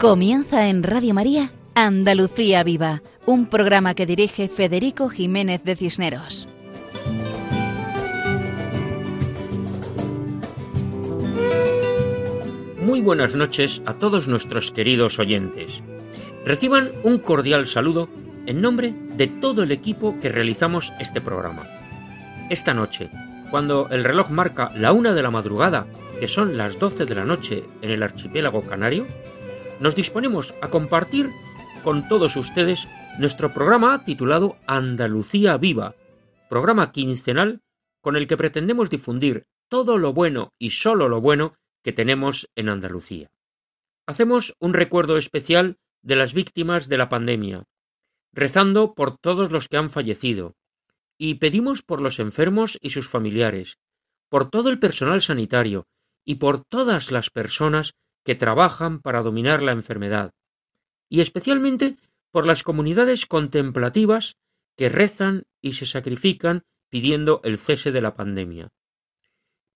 Comienza en Radio María Andalucía Viva, un programa que dirige Federico Jiménez de Cisneros. Muy buenas noches a todos nuestros queridos oyentes. Reciban un cordial saludo en nombre de todo el equipo que realizamos este programa. Esta noche, cuando el reloj marca la una de la madrugada, que son las doce de la noche en el archipiélago canario, nos disponemos a compartir con todos ustedes nuestro programa titulado Andalucía Viva, programa quincenal con el que pretendemos difundir todo lo bueno y solo lo bueno que tenemos en Andalucía. Hacemos un recuerdo especial de las víctimas de la pandemia, rezando por todos los que han fallecido, y pedimos por los enfermos y sus familiares, por todo el personal sanitario y por todas las personas que trabajan para dominar la enfermedad, y especialmente por las comunidades contemplativas que rezan y se sacrifican pidiendo el cese de la pandemia.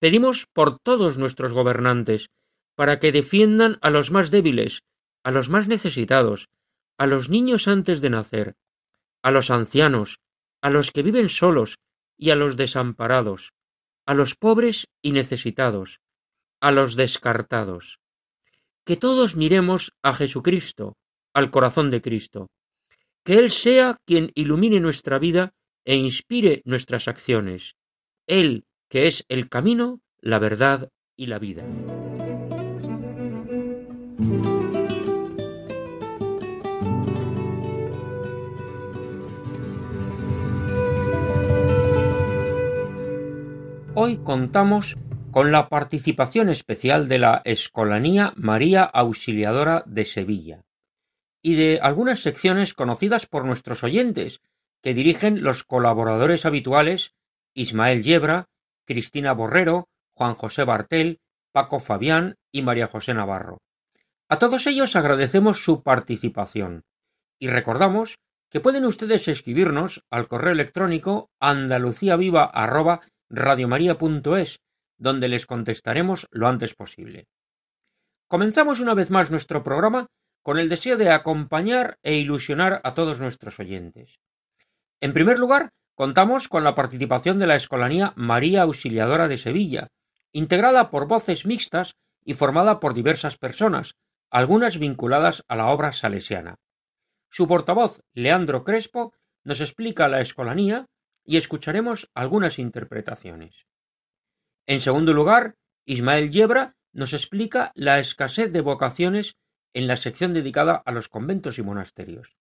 Pedimos por todos nuestros gobernantes para que defiendan a los más débiles, a los más necesitados, a los niños antes de nacer, a los ancianos, a los que viven solos y a los desamparados, a los pobres y necesitados, a los descartados que todos miremos a Jesucristo, al corazón de Cristo, que Él sea quien ilumine nuestra vida e inspire nuestras acciones, Él que es el camino, la verdad y la vida. Hoy contamos con la participación especial de la Escolanía María Auxiliadora de Sevilla y de algunas secciones conocidas por nuestros oyentes, que dirigen los colaboradores habituales Ismael Yebra, Cristina Borrero, Juan José Bartel, Paco Fabián y María José Navarro. A todos ellos agradecemos su participación y recordamos que pueden ustedes escribirnos al correo electrónico andaluciaviva@radiomaria.es donde les contestaremos lo antes posible. Comenzamos una vez más nuestro programa con el deseo de acompañar e ilusionar a todos nuestros oyentes. En primer lugar, contamos con la participación de la Escolanía María Auxiliadora de Sevilla, integrada por voces mixtas y formada por diversas personas, algunas vinculadas a la obra salesiana. Su portavoz, Leandro Crespo, nos explica la Escolanía y escucharemos algunas interpretaciones. En segundo lugar, Ismael Yebra nos explica la escasez de vocaciones en la sección dedicada a los conventos y monasterios.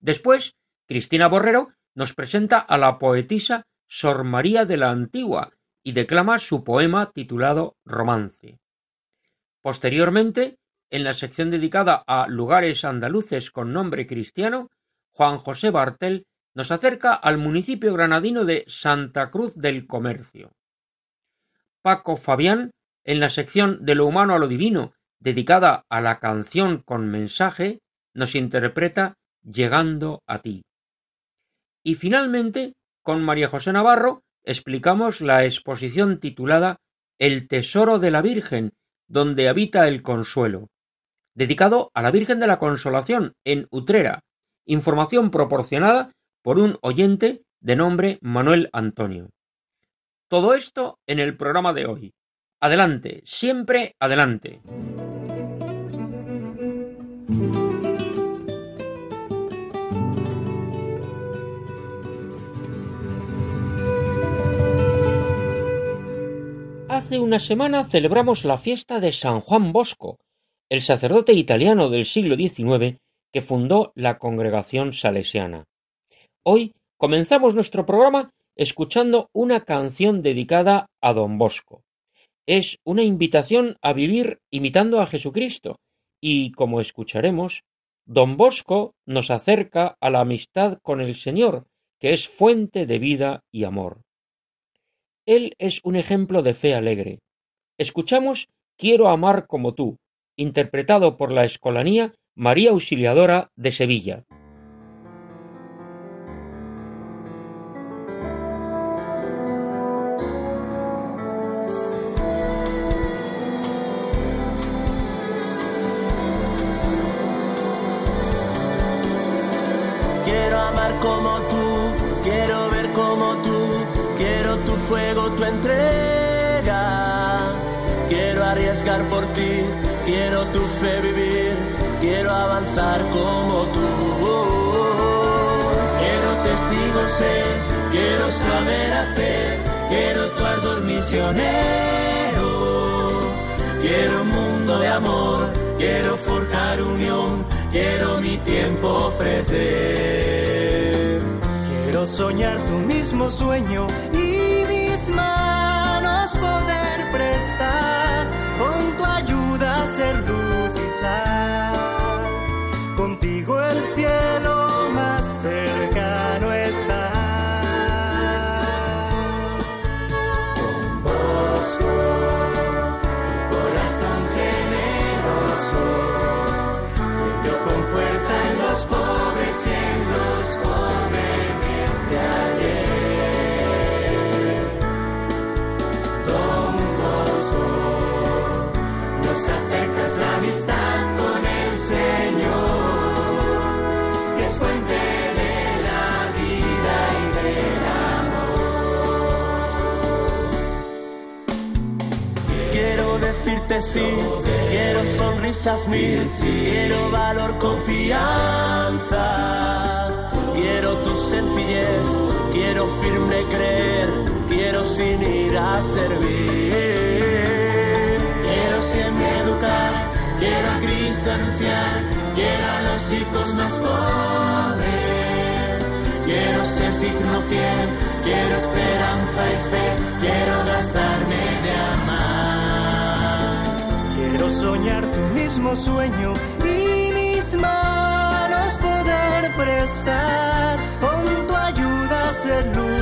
Después, Cristina Borrero nos presenta a la poetisa Sor María de la Antigua y declama su poema titulado Romance. Posteriormente, en la sección dedicada a lugares andaluces con nombre cristiano, Juan José Bartel nos acerca al municipio granadino de Santa Cruz del Comercio. Paco Fabián en la sección De lo humano a lo divino, dedicada a la canción con mensaje, nos interpreta Llegando a ti. Y finalmente, con María José Navarro, explicamos la exposición titulada El Tesoro de la Virgen, donde habita el consuelo, dedicado a la Virgen de la Consolación en Utrera, información proporcionada por un oyente de nombre Manuel Antonio. Todo esto en el programa de hoy. Adelante, siempre adelante. Hace una semana celebramos la fiesta de San Juan Bosco, el sacerdote italiano del siglo XIX que fundó la congregación salesiana. Hoy comenzamos nuestro programa escuchando una canción dedicada a Don Bosco. Es una invitación a vivir imitando a Jesucristo y, como escucharemos, Don Bosco nos acerca a la amistad con el Señor, que es fuente de vida y amor. Él es un ejemplo de fe alegre. Escuchamos Quiero amar como tú, interpretado por la Escolanía María Auxiliadora de Sevilla. Quiero un mundo de amor, quiero forjar unión, quiero mi tiempo ofrecer. Quiero soñar tu mismo sueño y mis manos poder prestar, con tu ayuda ser luz y sal. Contigo el quiero valor, confianza. Quiero tu sencillez, quiero firme creer, quiero sin ir a servir. Quiero siempre educar, quiero a Cristo anunciar, quiero a los chicos más pobres. Quiero ser signo fiel, quiero esperanza y fe, quiero gastarme. Quiero soñar tu mismo sueño y mis manos poder prestar con tu ayuda ser luz.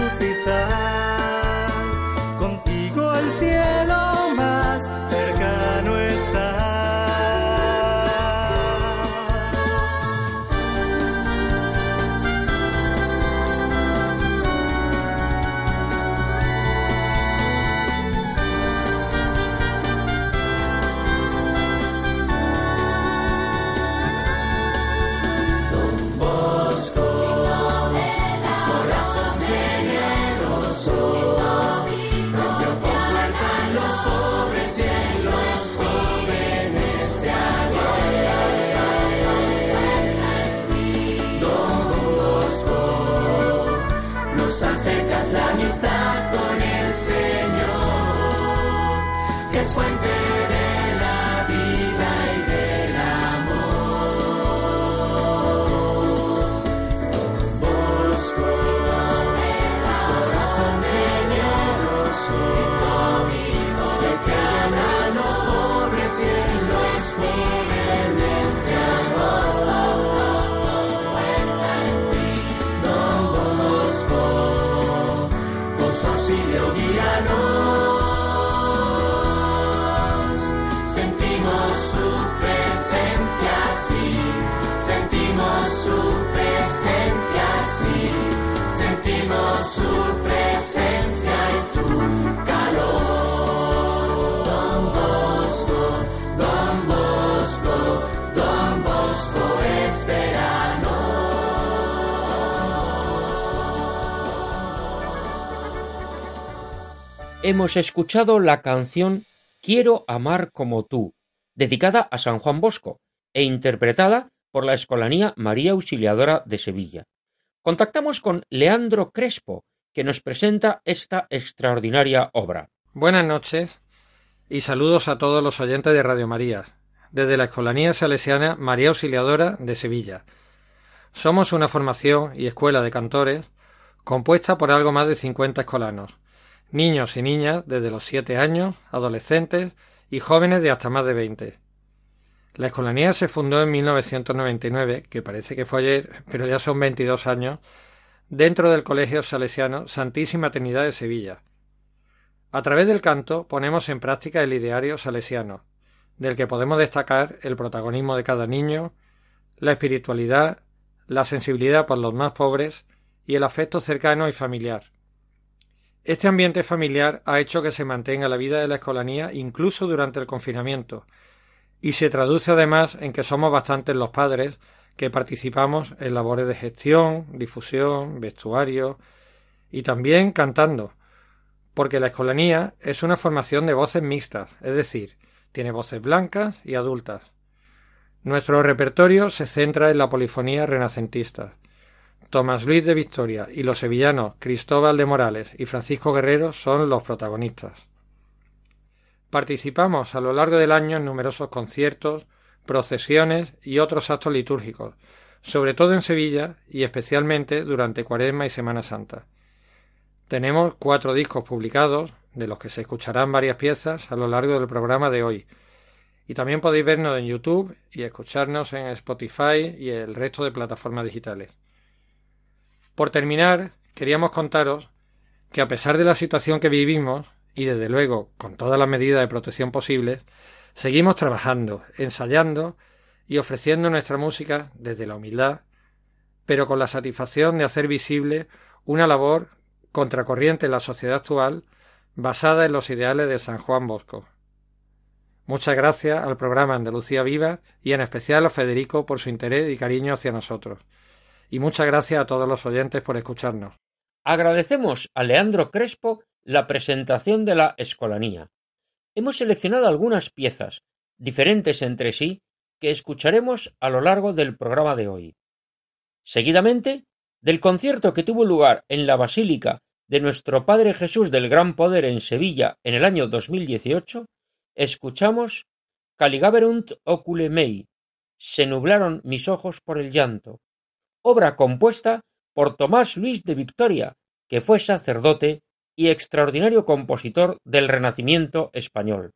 Que es Hemos escuchado la canción Quiero amar como tú, dedicada a San Juan Bosco e interpretada por la Escolanía María Auxiliadora de Sevilla. Contactamos con Leandro Crespo, que nos presenta esta extraordinaria obra. Buenas noches y saludos a todos los oyentes de Radio María, desde la Escolanía Salesiana María Auxiliadora de Sevilla. Somos una formación y escuela de cantores compuesta por algo más de 50 escolanos, niños y niñas desde los 7 años, adolescentes y jóvenes de hasta más de 20. La escolanía se fundó en 1999, que parece que fue ayer, pero ya son 22 años, dentro del Colegio Salesiano Santísima Trinidad de Sevilla. A través del canto ponemos en práctica el ideario salesiano, del que podemos destacar el protagonismo de cada niño, la espiritualidad, la sensibilidad por los más pobres y el afecto cercano y familiar. Este ambiente familiar ha hecho que se mantenga la vida de la escolanía incluso durante el confinamiento, y se traduce además en que somos bastantes los padres que participamos en labores de gestión, difusión, vestuario y también cantando, porque la escolanía es una formación de voces mixtas, es decir, tiene voces blancas y adultas. Nuestro repertorio se centra en la polifonía renacentista. Tomás Luis de Victoria y los sevillanos Cristóbal de Morales y Francisco Guerrero son los protagonistas. Participamos a lo largo del año en numerosos conciertos, procesiones y otros actos litúrgicos, sobre todo en Sevilla y especialmente durante Cuaresma y Semana Santa. Tenemos cuatro discos publicados, de los que se escucharán varias piezas a lo largo del programa de hoy. Y también podéis vernos en YouTube y escucharnos en Spotify y el resto de plataformas digitales. Por terminar, queríamos contaros que a pesar de la situación que vivimos, y desde luego con todas las medidas de protección posibles, seguimos trabajando, ensayando y ofreciendo nuestra música desde la humildad, pero con la satisfacción de hacer visible una labor contracorriente en la sociedad actual basada en los ideales de San Juan Bosco. Muchas gracias al programa Andalucía Viva y en especial a Federico por su interés y cariño hacia nosotros. Y muchas gracias a todos los oyentes por escucharnos. Agradecemos a Leandro Crespo la presentación de la Escolanía. Hemos seleccionado algunas piezas, diferentes entre sí, que escucharemos a lo largo del programa de hoy. Seguidamente, del concierto que tuvo lugar en la Basílica de Nuestro Padre Jesús del Gran Poder en Sevilla en el año 2018, escuchamos Caligaverunt ocule mei, se nublaron mis ojos por el llanto, obra compuesta por Tomás Luis de Victoria, que fue sacerdote y extraordinario compositor del Renacimiento español.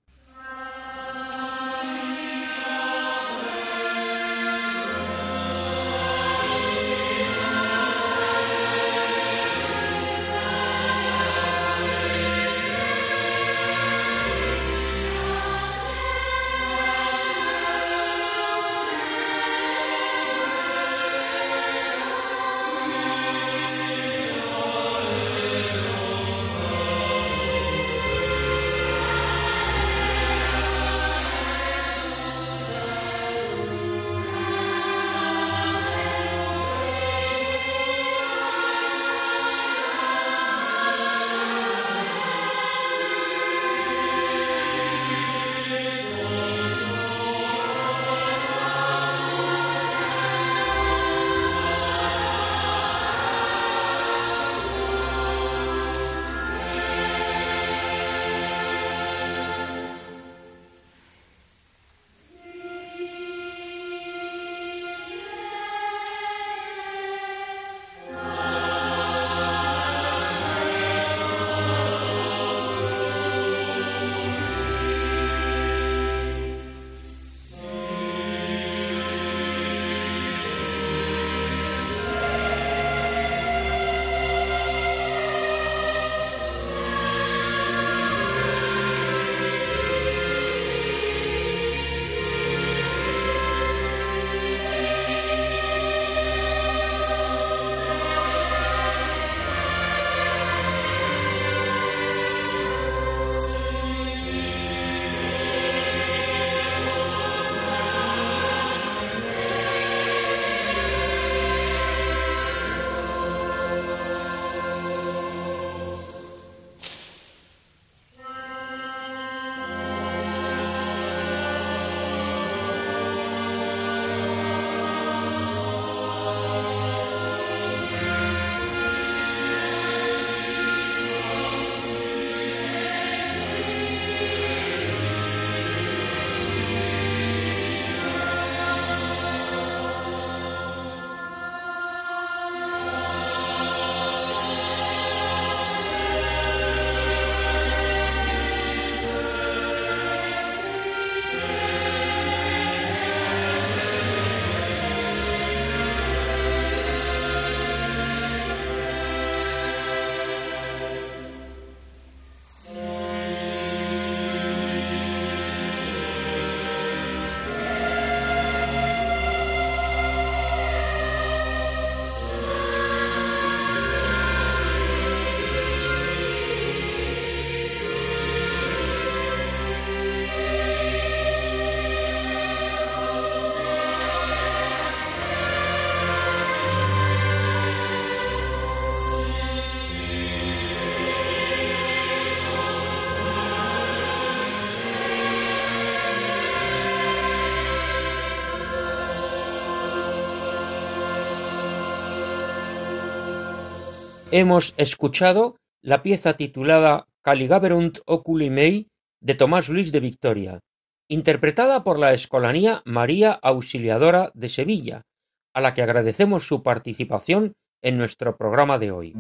Hemos escuchado la pieza titulada Caligaverunt oculi mei de Tomás Luis de Victoria, interpretada por la Escolanía María Auxiliadora de Sevilla, a la que agradecemos su participación en nuestro programa de hoy.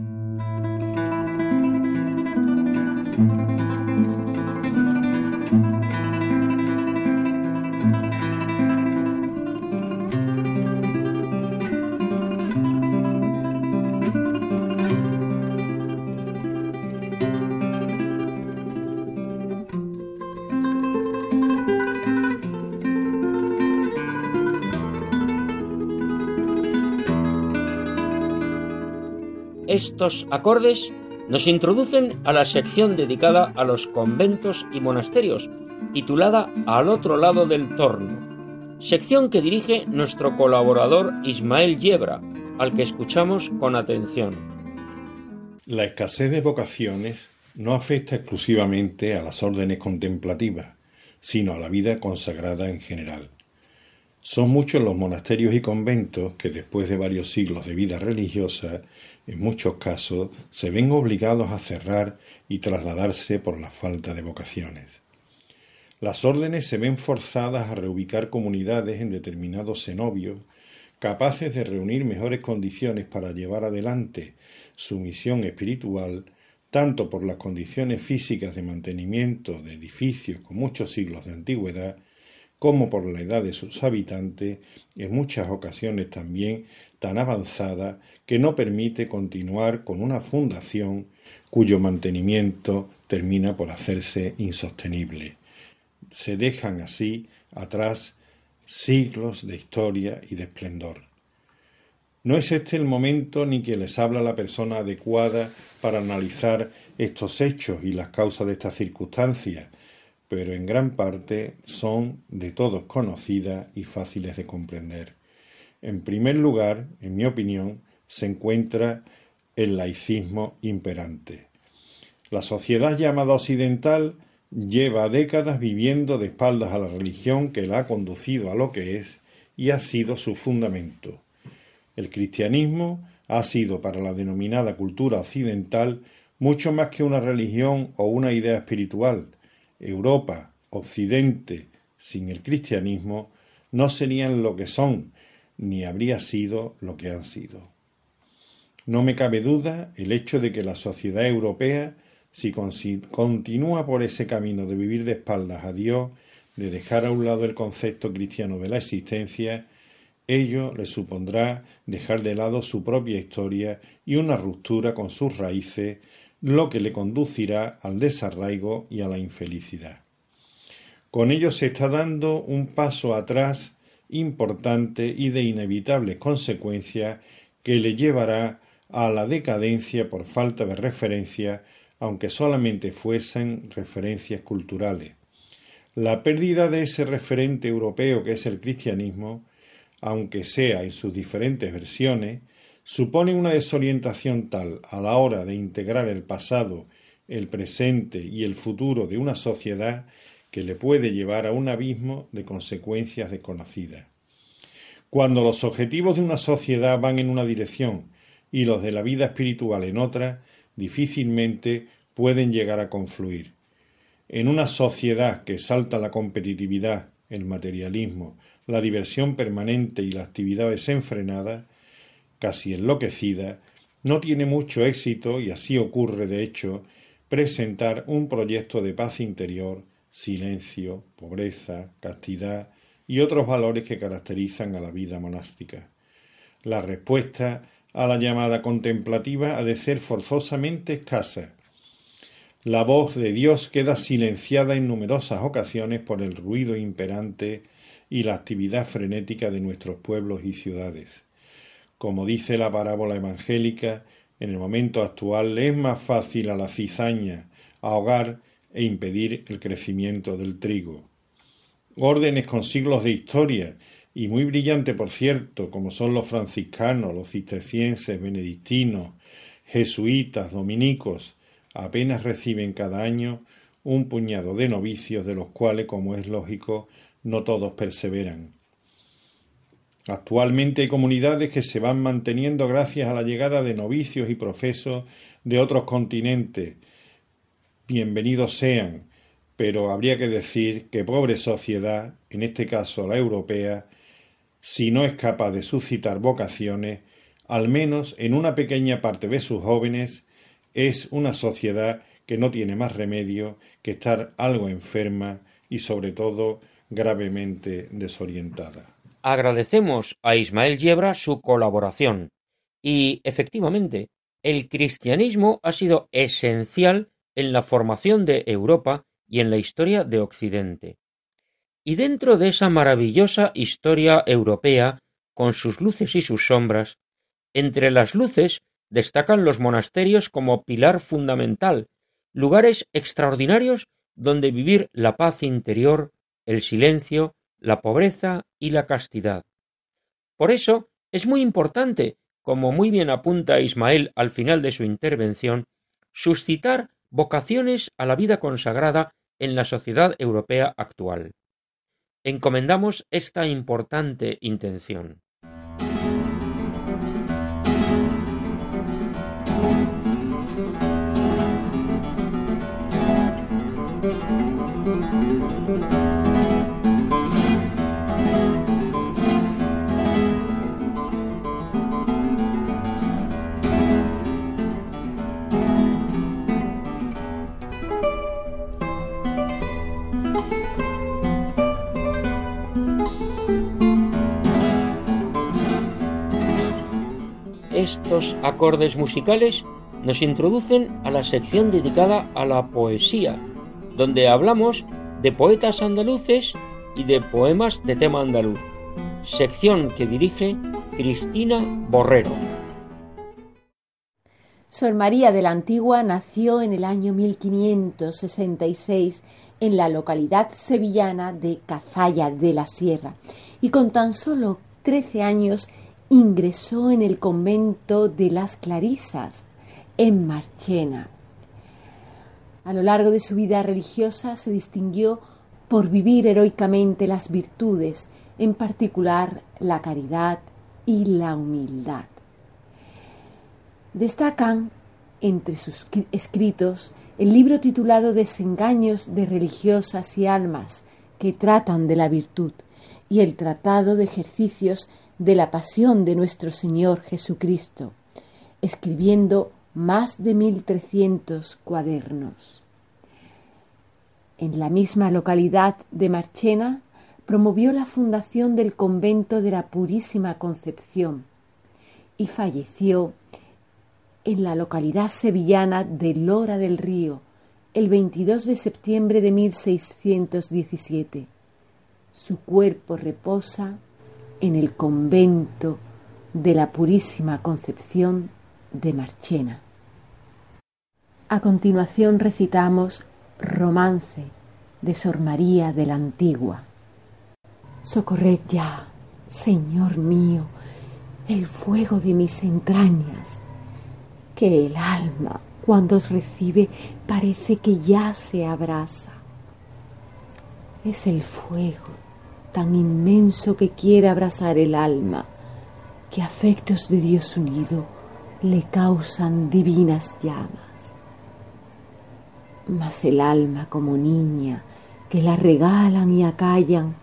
Estos acordes nos introducen a la sección dedicada a los conventos y monasterios, titulada Al otro lado del torno, sección que dirige nuestro colaborador Ismael Yebra, al que escuchamos con atención. La escasez de vocaciones no afecta exclusivamente a las órdenes contemplativas, sino a la vida consagrada en general. Son muchos los monasterios y conventos que después de varios siglos de vida religiosa en muchos casos se ven obligados a cerrar y trasladarse por la falta de vocaciones. Las órdenes se ven forzadas a reubicar comunidades en determinados cenobios, capaces de reunir mejores condiciones para llevar adelante su misión espiritual, tanto por las condiciones físicas de mantenimiento de edificios con muchos siglos de antigüedad, como por la edad de sus habitantes, en muchas ocasiones también tan avanzada que no permite continuar con una fundación cuyo mantenimiento termina por hacerse insostenible. Se dejan así atrás siglos de historia y de esplendor. No es este el momento ni que les habla la persona adecuada para analizar estos hechos y las causas de estas circunstancias, pero en gran parte son de todos conocidas y fáciles de comprender. En primer lugar, en mi opinión, se encuentra el laicismo imperante. La sociedad llamada occidental lleva décadas viviendo de espaldas a la religión que la ha conducido a lo que es y ha sido su fundamento. El cristianismo ha sido para la denominada cultura occidental mucho más que una religión o una idea espiritual. Europa, Occidente, sin el cristianismo, no serían lo que son, ni habría sido lo que han sido. No me cabe duda el hecho de que la sociedad europea, si continúa por ese camino de vivir de espaldas a Dios, de dejar a un lado el concepto cristiano de la existencia, ello le supondrá dejar de lado su propia historia y una ruptura con sus raíces, lo que le conducirá al desarraigo y a la infelicidad. Con ello se está dando un paso atrás importante y de inevitables consecuencias que le llevará a la decadencia por falta de referencia, aunque solamente fuesen referencias culturales. La pérdida de ese referente europeo que es el cristianismo, aunque sea en sus diferentes versiones, supone una desorientación tal a la hora de integrar el pasado, el presente y el futuro de una sociedad que le puede llevar a un abismo de consecuencias desconocidas. Cuando los objetivos de una sociedad van en una dirección y los de la vida espiritual en otra, difícilmente pueden llegar a confluir. En una sociedad que salta la competitividad, el materialismo, la diversión permanente y la actividad desenfrenada, casi enloquecida, no tiene mucho éxito, y así ocurre de hecho, presentar un proyecto de paz interior silencio, pobreza, castidad y otros valores que caracterizan a la vida monástica. La respuesta a la llamada contemplativa ha de ser forzosamente escasa. La voz de Dios queda silenciada en numerosas ocasiones por el ruido imperante y la actividad frenética de nuestros pueblos y ciudades. Como dice la parábola evangélica, en el momento actual es más fácil a la cizaña ahogar e impedir el crecimiento del trigo. Órdenes con siglos de historia y muy brillante por cierto, como son los franciscanos, los cistercienses, benedictinos, jesuitas, dominicos, apenas reciben cada año un puñado de novicios de los cuales, como es lógico, no todos perseveran. Actualmente hay comunidades que se van manteniendo gracias a la llegada de novicios y profesos de otros continentes. Bienvenidos sean, pero habría que decir que pobre sociedad, en este caso la europea, si no es capaz de suscitar vocaciones, al menos en una pequeña parte de sus jóvenes, es una sociedad que no tiene más remedio que estar algo enferma y sobre todo gravemente desorientada. Agradecemos a Ismael Yebra su colaboración y, efectivamente, el cristianismo ha sido esencial en la formación de Europa y en la historia de Occidente. Y dentro de esa maravillosa historia europea, con sus luces y sus sombras, entre las luces destacan los monasterios como pilar fundamental, lugares extraordinarios donde vivir la paz interior, el silencio, la pobreza y la castidad. Por eso es muy importante, como muy bien apunta Ismael al final de su intervención, suscitar vocaciones a la vida consagrada en la sociedad europea actual. Encomendamos esta importante intención. Estos acordes musicales nos introducen a la sección dedicada a la poesía, donde hablamos de poetas andaluces y de poemas de tema andaluz, sección que dirige Cristina Borrero. Sor María de la Antigua nació en el año 1566 en la localidad sevillana de Cazalla de la Sierra y con tan solo 13 años ingresó en el convento de las Clarisas, en Marchena. A lo largo de su vida religiosa se distinguió por vivir heroicamente las virtudes, en particular la caridad y la humildad. Destacan entre sus escritos el libro titulado Desengaños de religiosas y almas que tratan de la virtud y el tratado de ejercicios de la pasión de nuestro Señor Jesucristo, escribiendo más de mil trescientos cuadernos. En la misma localidad de Marchena promovió la fundación del convento de la Purísima Concepción y falleció en la localidad sevillana de Lora del Río el 22 de septiembre de 1617. Su cuerpo reposa en el convento de la Purísima Concepción de Marchena. A continuación recitamos Romance de Sor María de la Antigua. Socorred ya, Señor mío, el fuego de mis entrañas, que el alma cuando os recibe parece que ya se abraza. Es el fuego tan inmenso que quiere abrazar el alma, que afectos de Dios unido le causan divinas llamas. Mas el alma como niña, que la regalan y acallan,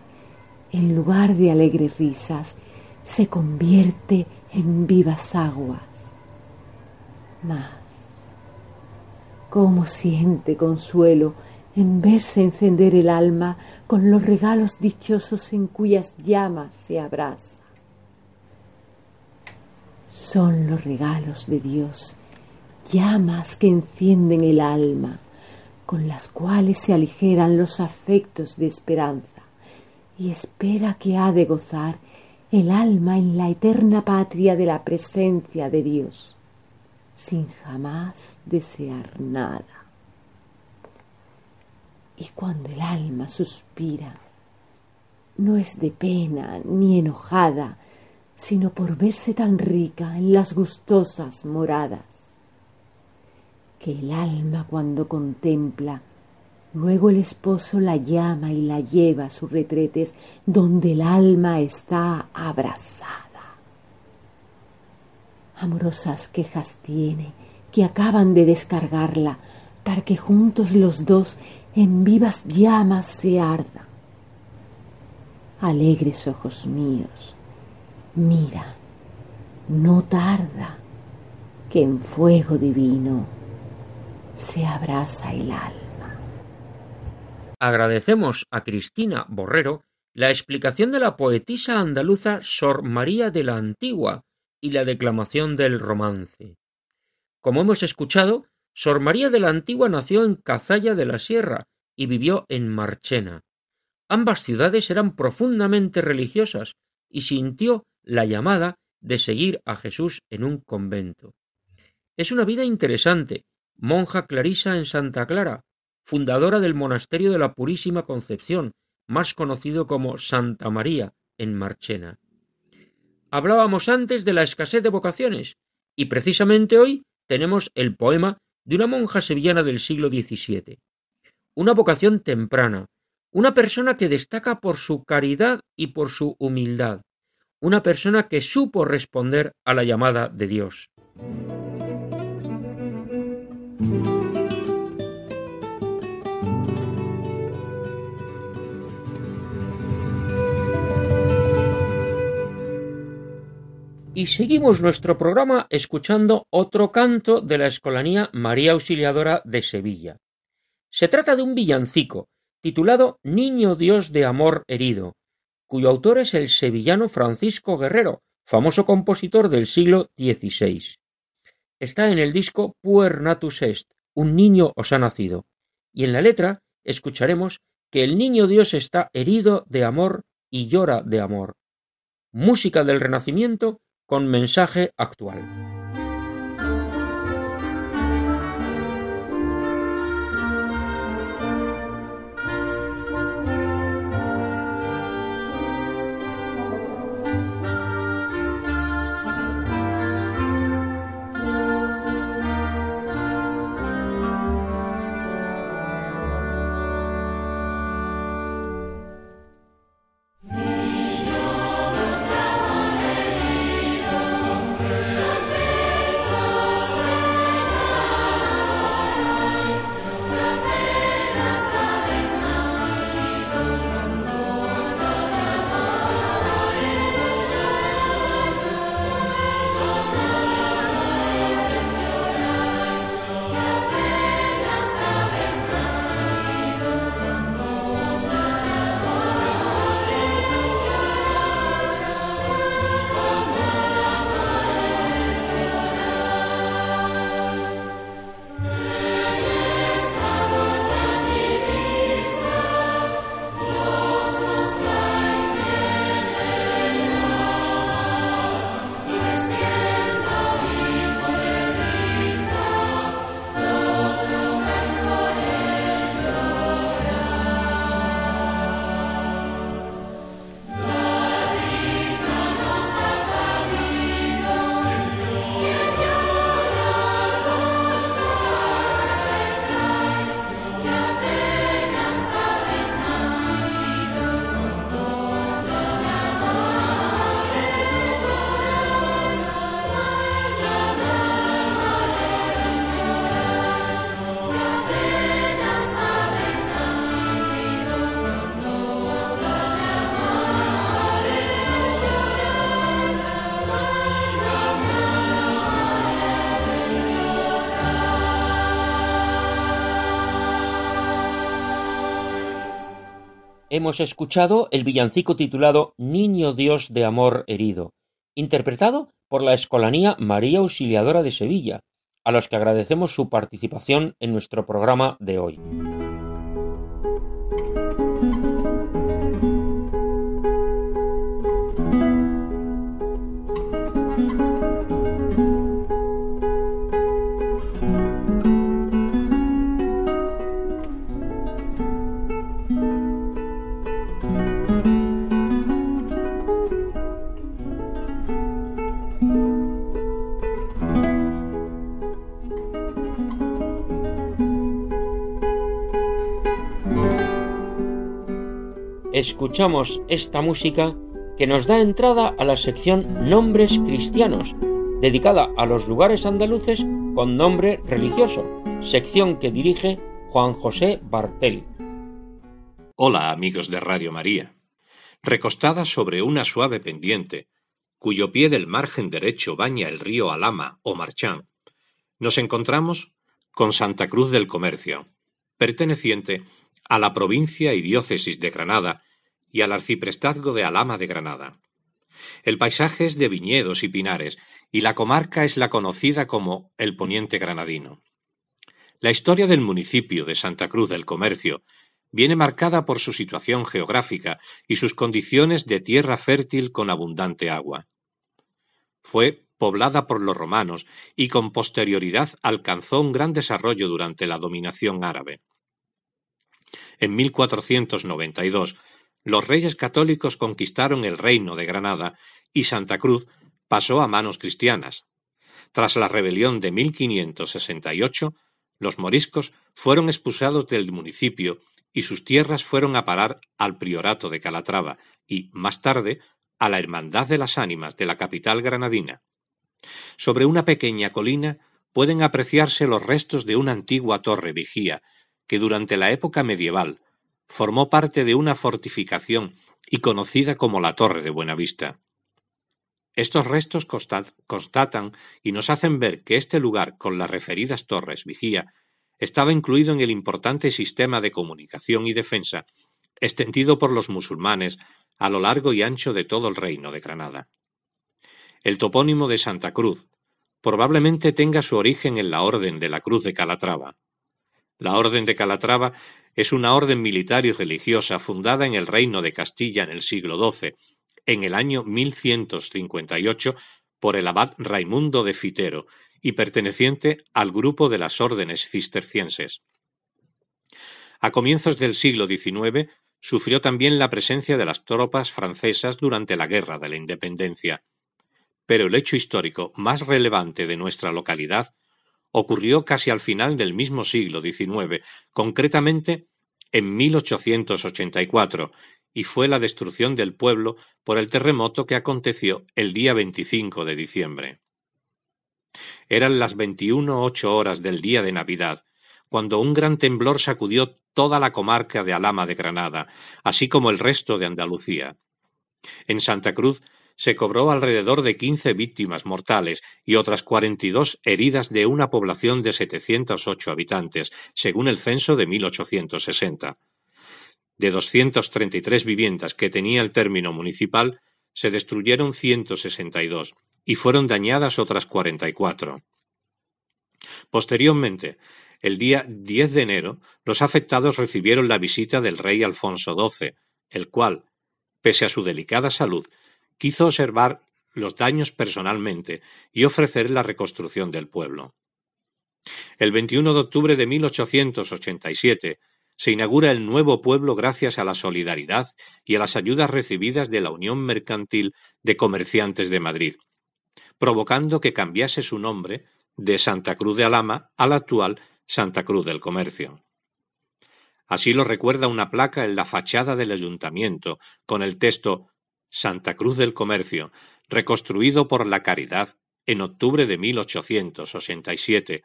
en lugar de alegres risas, se convierte en vivas aguas. Mas, ¿cómo siente consuelo en verse encender el alma con los regalos dichosos en cuyas llamas se abraza. Son los regalos de Dios, llamas que encienden el alma, con las cuales se aligeran los afectos de esperanza y espera que ha de gozar el alma en la eterna patria de la presencia de Dios, sin jamás desear nada. Y cuando el alma suspira, no es de pena ni enojada, sino por verse tan rica en las gustosas moradas, que el alma cuando contempla Luego el esposo la llama y la lleva a sus retretes donde el alma está abrazada. Amorosas quejas tiene que acaban de descargarla para que juntos los dos en vivas llamas se ardan. Alegres ojos míos, mira, no tarda que en fuego divino se abraza el alma. Agradecemos a Cristina Borrero la explicación de la poetisa andaluza Sor María de la Antigua y la declamación del romance. Como hemos escuchado, Sor María de la Antigua nació en Cazalla de la Sierra y vivió en Marchena. Ambas ciudades eran profundamente religiosas y sintió la llamada de seguir a Jesús en un convento. Es una vida interesante, monja clarisa en Santa Clara, fundadora del monasterio de la Purísima Concepción, más conocido como Santa María, en Marchena. Hablábamos antes de la escasez de vocaciones, y precisamente hoy tenemos el poema de una monja sevillana del siglo XVII. Una vocación temprana, una persona que destaca por su caridad y por su humildad, una persona que supo responder a la llamada de Dios. Y seguimos nuestro programa escuchando otro canto de la Escolanía María Auxiliadora de Sevilla. Se trata de un villancico titulado Niño Dios de Amor Herido, cuyo autor es el sevillano Francisco Guerrero, famoso compositor del siglo XVI. Está en el disco Puer Natus Est, un niño os ha nacido, y en la letra escucharemos que el niño Dios está herido de amor y llora de amor. Música del Renacimiento con mensaje actual. Hemos escuchado el villancico titulado Niño Dios de Amor Herido, interpretado por la Escolanía María Auxiliadora de Sevilla, a los que agradecemos su participación en nuestro programa de hoy. Escuchamos esta música que nos da entrada a la sección Nombres Cristianos, dedicada a los lugares andaluces con nombre religioso, sección que dirige Juan José Bartel. Hola amigos de Radio María. Recostada sobre una suave pendiente, cuyo pie del margen derecho baña el río Alama o Marchán, nos encontramos con Santa Cruz del Comercio, perteneciente a la provincia y diócesis de Granada y al arciprestazgo de Alama de Granada. El paisaje es de viñedos y pinares, y la comarca es la conocida como el Poniente Granadino. La historia del municipio de Santa Cruz del Comercio viene marcada por su situación geográfica y sus condiciones de tierra fértil con abundante agua. Fue poblada por los romanos y con posterioridad alcanzó un gran desarrollo durante la dominación árabe. En 1492, los reyes católicos conquistaron el reino de Granada y Santa Cruz pasó a manos cristianas. Tras la rebelión de 1568, los moriscos fueron expulsados del municipio y sus tierras fueron a parar al priorato de Calatrava y, más tarde, a la Hermandad de las Ánimas de la capital granadina. Sobre una pequeña colina pueden apreciarse los restos de una antigua torre vigía, que durante la época medieval formó parte de una fortificación y conocida como la Torre de Buenavista. Estos restos constatan y nos hacen ver que este lugar, con las referidas torres vigía, estaba incluido en el importante sistema de comunicación y defensa extendido por los musulmanes a lo largo y ancho de todo el reino de Granada. El topónimo de Santa Cruz probablemente tenga su origen en la Orden de la Cruz de Calatrava. La Orden de Calatrava es una orden militar y religiosa fundada en el Reino de Castilla en el siglo XII, en el año 1158, por el abad Raimundo de Fitero, y perteneciente al grupo de las órdenes cistercienses. A comienzos del siglo XIX sufrió también la presencia de las tropas francesas durante la Guerra de la Independencia. Pero el hecho histórico más relevante de nuestra localidad ocurrió casi al final del mismo siglo XIX, concretamente en 1884, y fue la destrucción del pueblo por el terremoto que aconteció el día 25 de diciembre. Eran las 21.08 horas del día de Navidad, cuando un gran temblor sacudió toda la comarca de Alama de Granada, así como el resto de Andalucía. En Santa Cruz se cobró alrededor de quince víctimas mortales y otras cuarenta y dos heridas de una población de 708 habitantes, según el censo de 1860. De 233 viviendas que tenía el término municipal, se destruyeron 162 y fueron dañadas otras 44. Posteriormente, el día 10 de enero, los afectados recibieron la visita del rey Alfonso XII, el cual, pese a su delicada salud, quiso observar los daños personalmente y ofrecer la reconstrucción del pueblo. El 21 de octubre de 1887 se inaugura el nuevo pueblo gracias a la solidaridad y a las ayudas recibidas de la Unión Mercantil de Comerciantes de Madrid, provocando que cambiase su nombre de Santa Cruz de Alama al actual Santa Cruz del Comercio. Así lo recuerda una placa en la fachada del ayuntamiento, con el texto Santa Cruz del Comercio, reconstruido por la Caridad en octubre de 1887,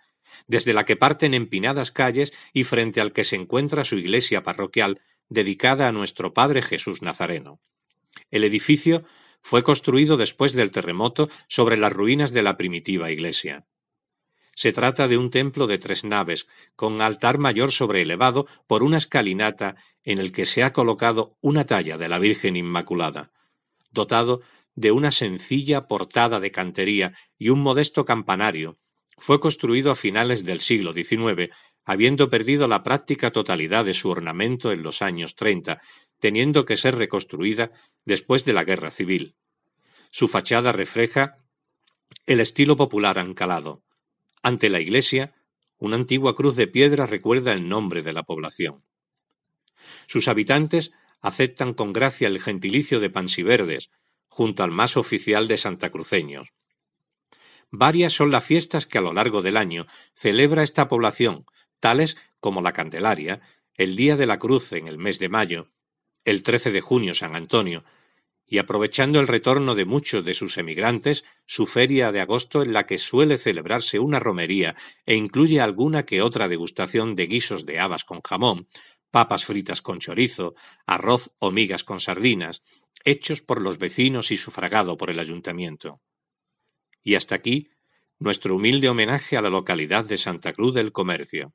desde la que parten empinadas calles y frente al que se encuentra su iglesia parroquial dedicada a nuestro Padre Jesús Nazareno. El edificio fue construido después del terremoto sobre las ruinas de la primitiva iglesia. Se trata de un templo de tres naves, con altar mayor sobreelevado por una escalinata en el que se ha colocado una talla de la Virgen Inmaculada dotado de una sencilla portada de cantería y un modesto campanario, fue construido a finales del siglo XIX, habiendo perdido la práctica totalidad de su ornamento en los años treinta, teniendo que ser reconstruida después de la Guerra Civil. Su fachada refleja el estilo popular ancalado. Ante la iglesia, una antigua cruz de piedra recuerda el nombre de la población. Sus habitantes aceptan con gracia el gentilicio de pansiverdes, junto al más oficial de santacruceños. Varias son las fiestas que a lo largo del año celebra esta población, tales como la Candelaria, el Día de la Cruz en el mes de mayo, el 13 de junio San Antonio, y aprovechando el retorno de muchos de sus emigrantes, su feria de agosto en la que suele celebrarse una romería e incluye alguna que otra degustación de guisos de habas con jamón, papas fritas con chorizo, arroz o migas con sardinas, hechos por los vecinos y sufragado por el ayuntamiento. Y hasta aquí nuestro humilde homenaje a la localidad de Santa Cruz del Comercio.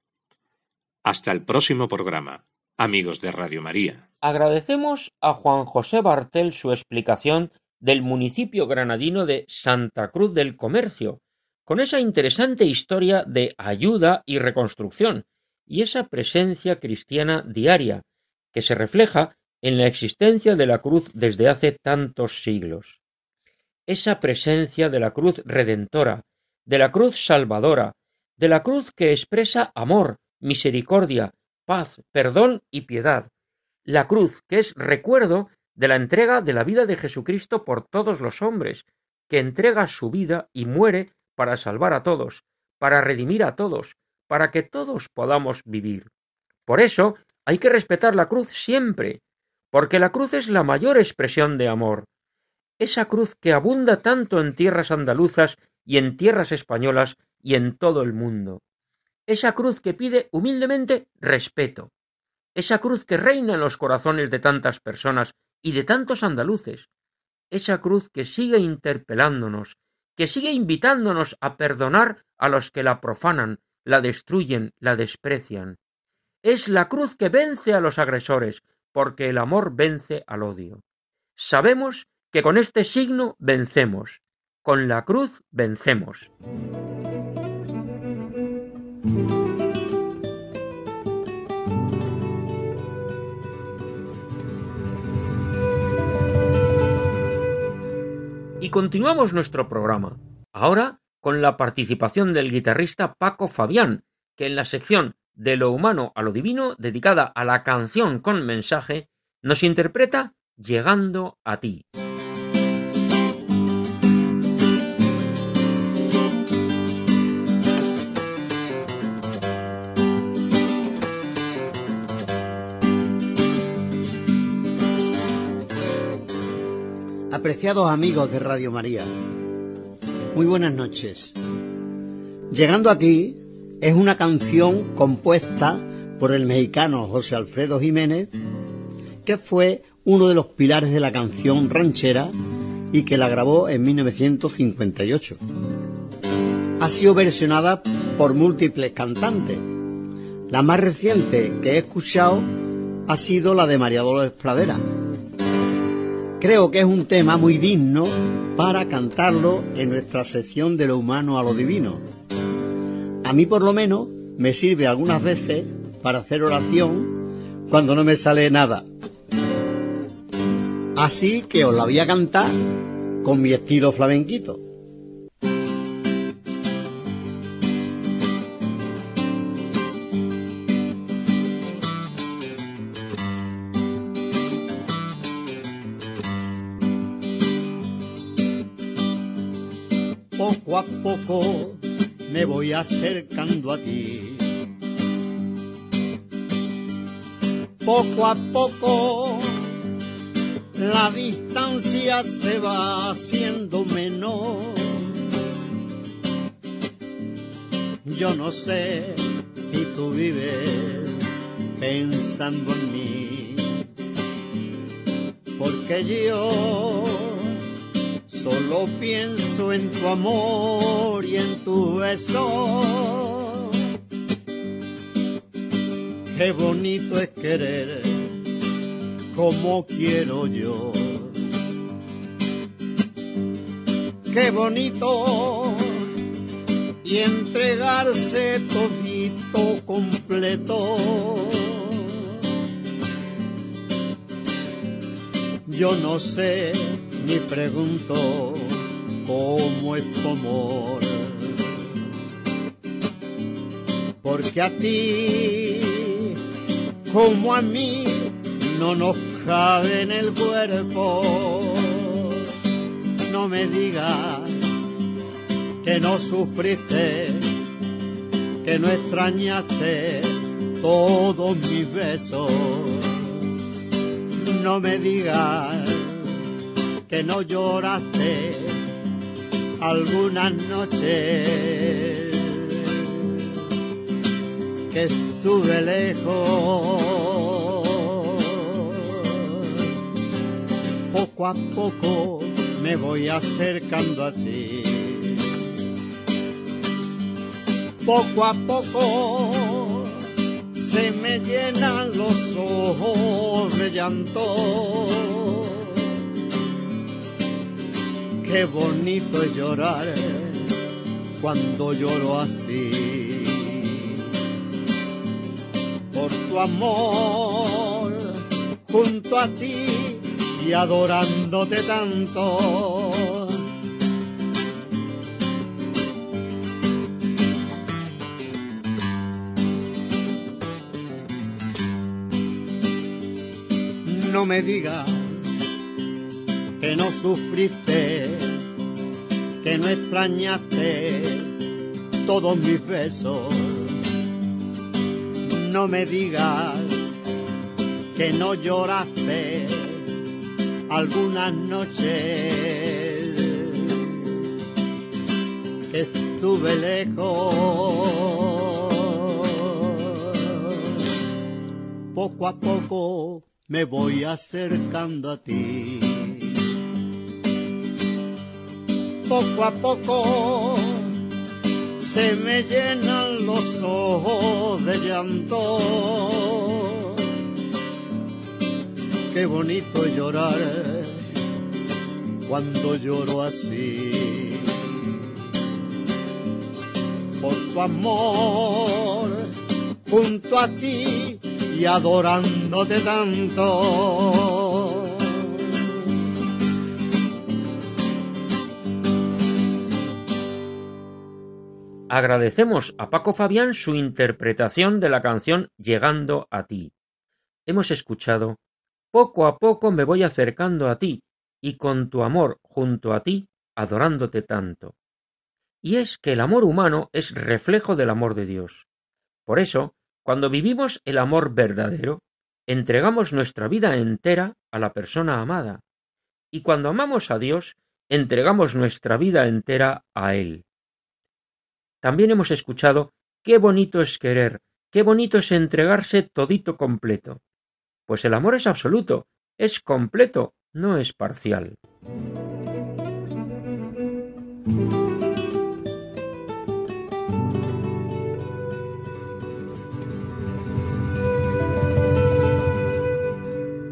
Hasta el próximo programa, amigos de Radio María. Agradecemos a Juan José Bartel su explicación del municipio granadino de Santa Cruz del Comercio, con esa interesante historia de ayuda y reconstrucción, y esa presencia cristiana diaria, que se refleja en la existencia de la cruz desde hace tantos siglos. Esa presencia de la cruz redentora, de la cruz salvadora, de la cruz que expresa amor, misericordia, paz, perdón y piedad. La cruz que es recuerdo de la entrega de la vida de Jesucristo por todos los hombres, que entrega su vida y muere para salvar a todos, para redimir a todos, para que todos podamos vivir. Por eso hay que respetar la cruz siempre, porque la cruz es la mayor expresión de amor. Esa cruz que abunda tanto en tierras andaluzas y en tierras españolas y en todo el mundo. Esa cruz que pide humildemente respeto. Esa cruz que reina en los corazones de tantas personas y de tantos andaluces. Esa cruz que sigue interpelándonos, que sigue invitándonos a perdonar a los que la profanan, la destruyen, la desprecian. Es la cruz que vence a los agresores, porque el amor vence al odio. Sabemos que con este signo vencemos, con la cruz vencemos. Y continuamos nuestro programa, ahora con la participación del guitarrista Paco Fabián, que en la sección De lo humano a lo divino, dedicada a la canción con mensaje, nos interpreta Llegando a ti. Apreciados amigos de Radio María, muy buenas noches. Llegando a ti es una canción compuesta por el mexicano José Alfredo Jiménez, que fue uno de los pilares de la canción ranchera y que la grabó en 1958. Ha sido versionada por múltiples cantantes. La más reciente que he escuchado ha sido la de María Dolores Pradera Creo que es un tema muy digno para cantarlo en nuestra sección de lo humano a lo divino. A mí por lo menos me sirve algunas veces para hacer oración cuando no me sale nada. Así que os la voy a cantar con mi estilo flamenquito. Poco me voy acercando a ti. Poco a poco la distancia se va haciendo menor. Yo no sé si tú vives pensando en mí, porque yo Solo pienso en tu amor y en tu beso. Qué bonito es querer como quiero yo. Qué bonito y entregarse todito completo. Yo no sé ni pregunto cómo es tu amor. Porque a ti, como a mí, no nos cabe en el cuerpo. No me digas que no sufriste, que no extrañaste todos mis besos No me digas que no lloraste algunas noches que estuve lejos. Poco a poco me voy acercando a ti. Poco a poco se me llenan los ojos de llanto. Qué bonito es llorar cuando lloro así. Por tu amor junto a ti y adorándote tanto. No me digas que no sufriste, que no extrañaste todos mis besos. No me digas que no lloraste algunas noches que estuve lejos. Poco a poco me voy acercando a ti. Poco a poco se me llenan los ojos de llanto qué bonito llorar cuando lloro así. Por tu amor, junto a ti y adorándote tanto. Agradecemos a Paco Fabián su interpretación de la canción Llegando a ti. Hemos escuchado poco a poco me voy acercando a ti, y con tu amor junto a ti, adorándote tanto. Y es que el amor humano es reflejo del amor de Dios. Por eso, cuando vivimos el amor verdadero, entregamos nuestra vida entera a la persona amada. Y cuando amamos a Dios, entregamos nuestra vida entera a Él. También hemos escuchado qué bonito es querer, qué bonito es entregarse todito completo pues el amor es absoluto, es completo, no es parcial.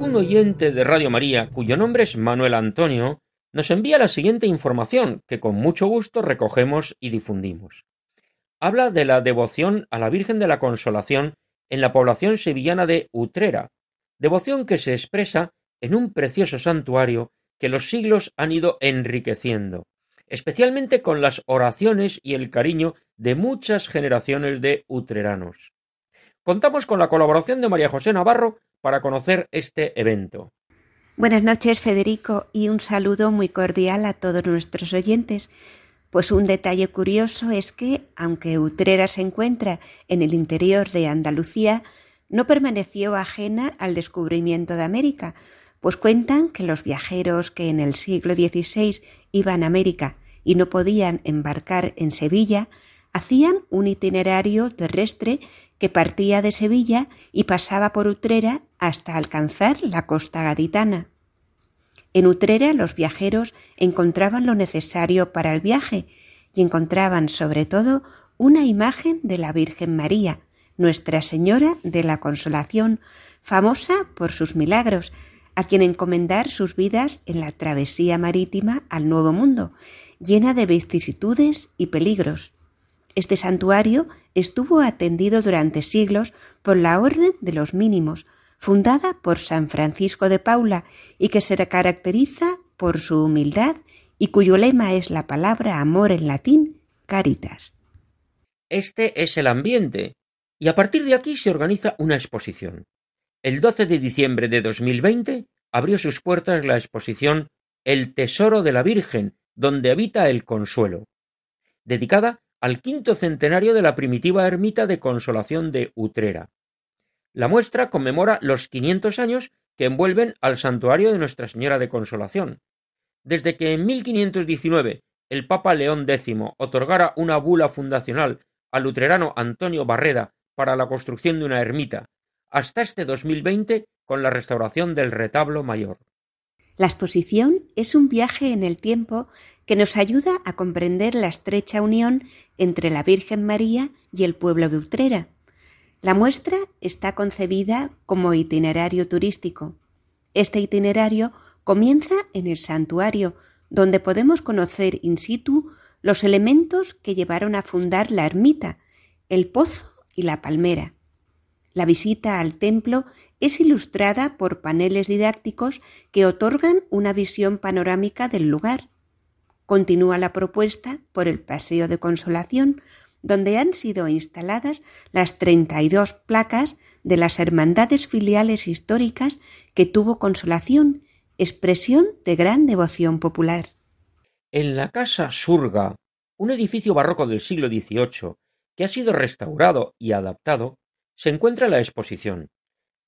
Un oyente de Radio María, cuyo nombre es Manuel Antonio, nos envía la siguiente información que con mucho gusto recogemos y difundimos. Habla de la devoción a la Virgen de la Consolación en la población sevillana de Utrera, devoción que se expresa en un precioso santuario que los siglos han ido enriqueciendo, especialmente con las oraciones y el cariño de muchas generaciones de utreranos. Contamos con la colaboración de María José Navarro para conocer este evento. Buenas noches, Federico, y un saludo muy cordial a todos nuestros oyentes. Pues un detalle curioso es que, aunque Utrera se encuentra en el interior de Andalucía, no permaneció ajena al descubrimiento de América, pues cuentan que los viajeros que en el siglo XVI iban a América y no podían embarcar en Sevilla, hacían un itinerario terrestre que partía de Sevilla y pasaba por Utrera hasta alcanzar la costa gaditana. En Utrera los viajeros encontraban lo necesario para el viaje y encontraban sobre todo una imagen de la Virgen María, nuestra Señora de la Consolación, famosa por sus milagros, a quien encomendar sus vidas en la travesía marítima al Nuevo Mundo, llena de vicisitudes y peligros. Este santuario estuvo atendido durante siglos por la Orden de los Mínimos, fundada por San Francisco de Paula y que se caracteriza por su humildad y cuyo lema es la palabra amor en latín, caritas. Este es el ambiente y a partir de aquí se organiza una exposición. El 12 de diciembre de 2020 abrió sus puertas la exposición El Tesoro de la Virgen, donde habita el consuelo, dedicada al quinto centenario de la primitiva ermita de consolación de Utrera. La muestra conmemora los 500 años que envuelven al santuario de Nuestra Señora de Consolación. Desde que en 1519 el Papa León X otorgara una bula fundacional al luterano Antonio Barreda para la construcción de una ermita, hasta este 2020 con la restauración del retablo mayor. La exposición es un viaje en el tiempo que nos ayuda a comprender la estrecha unión entre la Virgen María y el pueblo de Utrera. La muestra está concebida como itinerario turístico. Este itinerario comienza en el santuario, donde podemos conocer in situ los elementos que llevaron a fundar la ermita, el pozo y la palmera. La visita al templo es ilustrada por paneles didácticos que otorgan una visión panorámica del lugar. Continúa la propuesta por el Paseo de Consolación, donde han sido instaladas las 32 placas de las hermandades filiales históricas que tuvo Consolación, expresión de gran devoción popular. En la Casa Surga, un edificio barroco del siglo XVIII que ha sido restaurado y adaptado, se encuentra la exposición.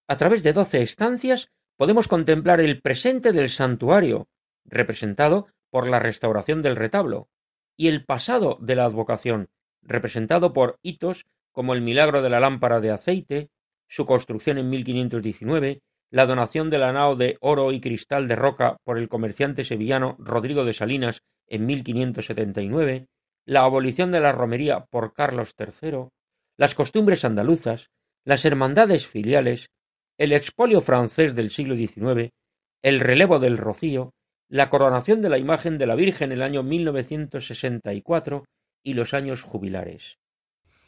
A través de doce estancias podemos contemplar el presente del santuario, representado por la restauración del retablo, y el pasado de la advocación, representado por hitos como el milagro de la lámpara de aceite, su construcción en 1519, la donación de la nao de oro y cristal de roca por el comerciante sevillano Rodrigo de Salinas en 1579, la abolición de la romería por Carlos III, las costumbres andaluzas, las hermandades filiales, el expolio francés del siglo XIX, el relevo del rocío, la coronación de la imagen de la Virgen en el año 1964 y los años jubilares.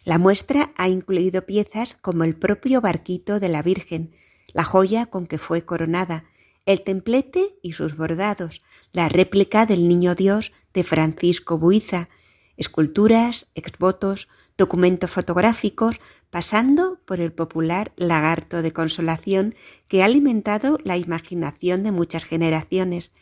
La muestra ha incluido piezas como el propio barquito de la Virgen, la joya con que fue coronada, el templete y sus bordados, la réplica del Niño Dios de Francisco Buiza, esculturas, exvotos, documentos fotográficos, pasando por el popular lagarto de consolación que ha alimentado la imaginación de muchas generaciones.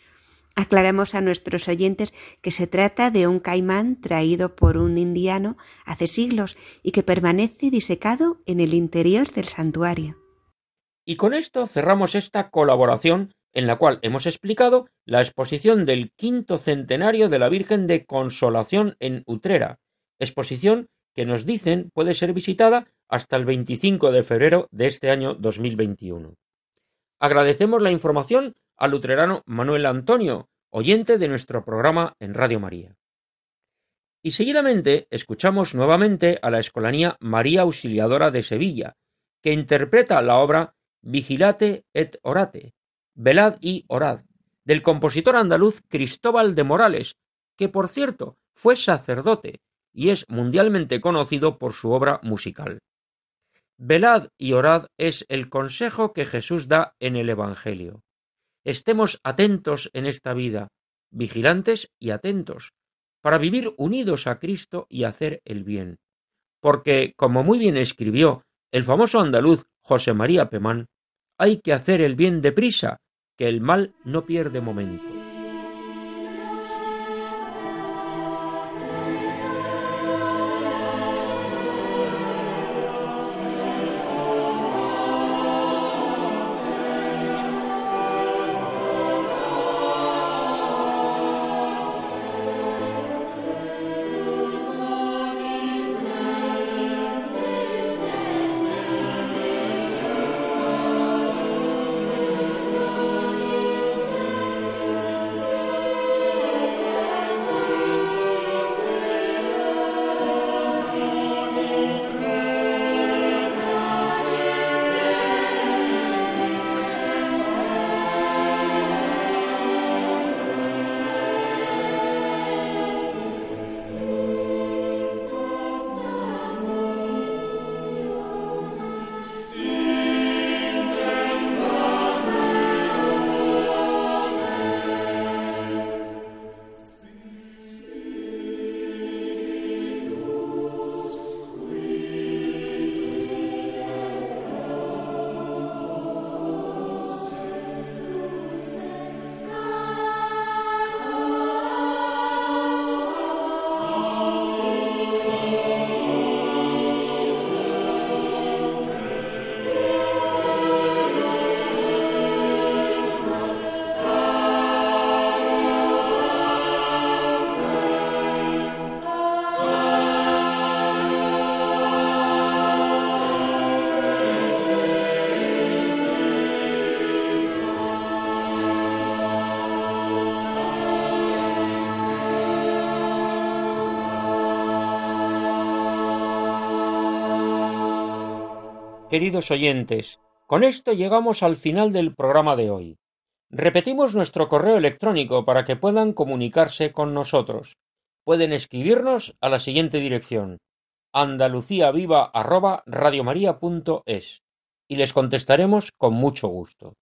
Aclaramos a nuestros oyentes que se trata de un caimán traído por un indiano hace siglos y que permanece disecado en el interior del santuario. Y con esto cerramos esta colaboración en la cual hemos explicado la exposición del quinto centenario de la Virgen de Consolación en Utrera, exposición que nos dicen puede ser visitada hasta el 25 de febrero de este año 2021. Agradecemos la información al utrerano Manuel Antonio, oyente de nuestro programa en Radio María. Y seguidamente escuchamos nuevamente a la Escolanía María Auxiliadora de Sevilla, que interpreta la obra Vigilate et Orate, Velad y Orad, del compositor andaluz Cristóbal de Morales, que por cierto fue sacerdote y es mundialmente conocido por su obra musical. Velad y orad es el consejo que Jesús da en el Evangelio. Estemos atentos en esta vida, vigilantes y atentos, para vivir unidos a Cristo y hacer el bien. Porque, como muy bien escribió el famoso andaluz José María Pemán, hay que hacer el bien deprisa, que el mal no pierde momento. Queridos oyentes, con esto llegamos al final del programa de hoy. Repetimos nuestro correo electrónico para que puedan comunicarse con nosotros. Pueden escribirnos a la siguiente dirección andaluciaviva@radiomaria.es y les contestaremos con mucho gusto.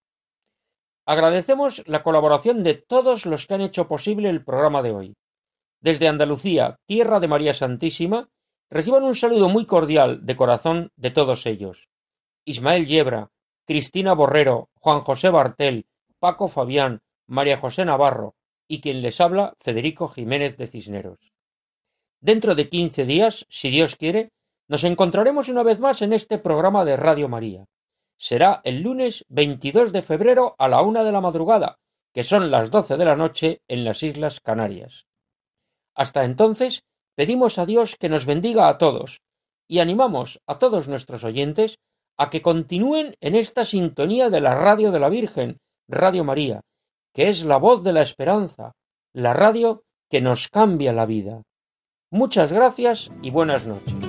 Agradecemos la colaboración de todos los que han hecho posible el programa de hoy. Desde Andalucía, tierra de María Santísima, reciban un saludo muy cordial de corazón de todos ellos. Ismael Yebra, Cristina Borrero, Juan José Bartel, Paco Fabián, María José Navarro y quien les habla, Federico Jiménez de Cisneros. Dentro de quince días, si Dios quiere, nos encontraremos una vez más en este programa de Radio María. Será el lunes 22 de febrero a la una de la madrugada, que son las doce de la noche en las Islas Canarias. Hasta entonces, pedimos a Dios que nos bendiga a todos y animamos a todos nuestros oyentes a que continúen en esta sintonía de la radio de la Virgen, Radio María, que es la voz de la esperanza, la radio que nos cambia la vida. Muchas gracias y buenas noches.